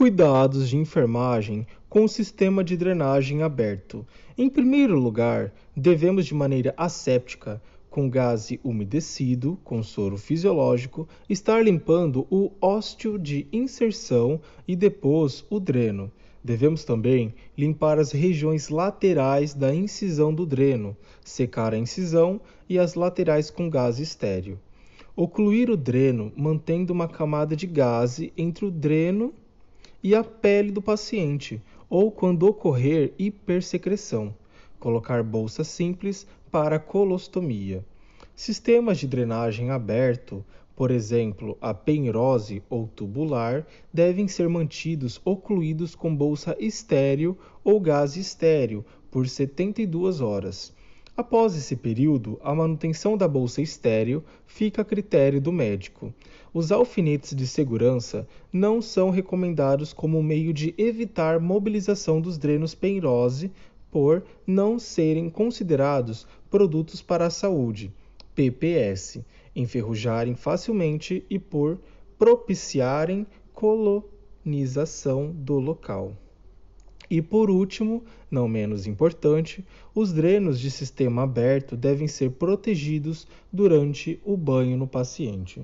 Cuidados de enfermagem com o sistema de drenagem aberto. Em primeiro lugar, devemos de maneira asséptica, com gás umedecido, com soro fisiológico, estar limpando o ósteo de inserção e depois o dreno. Devemos também limpar as regiões laterais da incisão do dreno, secar a incisão e as laterais com gás estéreo. Ocluir o dreno mantendo uma camada de gás entre o dreno e a pele do paciente, ou quando ocorrer hipersecreção. Colocar bolsa simples para colostomia. Sistemas de drenagem aberto, por exemplo, a penrose ou tubular, devem ser mantidos ocluídos com bolsa estéreo ou gás estéreo por 72 horas. Após esse período, a manutenção da bolsa estéreo fica a critério do médico. Os alfinetes de segurança não são recomendados como meio de evitar mobilização dos drenos penrose por não serem considerados produtos para a saúde, PPS, enferrujarem facilmente e por propiciarem colonização do local. E por último, não menos importante, os drenos de sistema aberto devem ser protegidos durante o banho no paciente.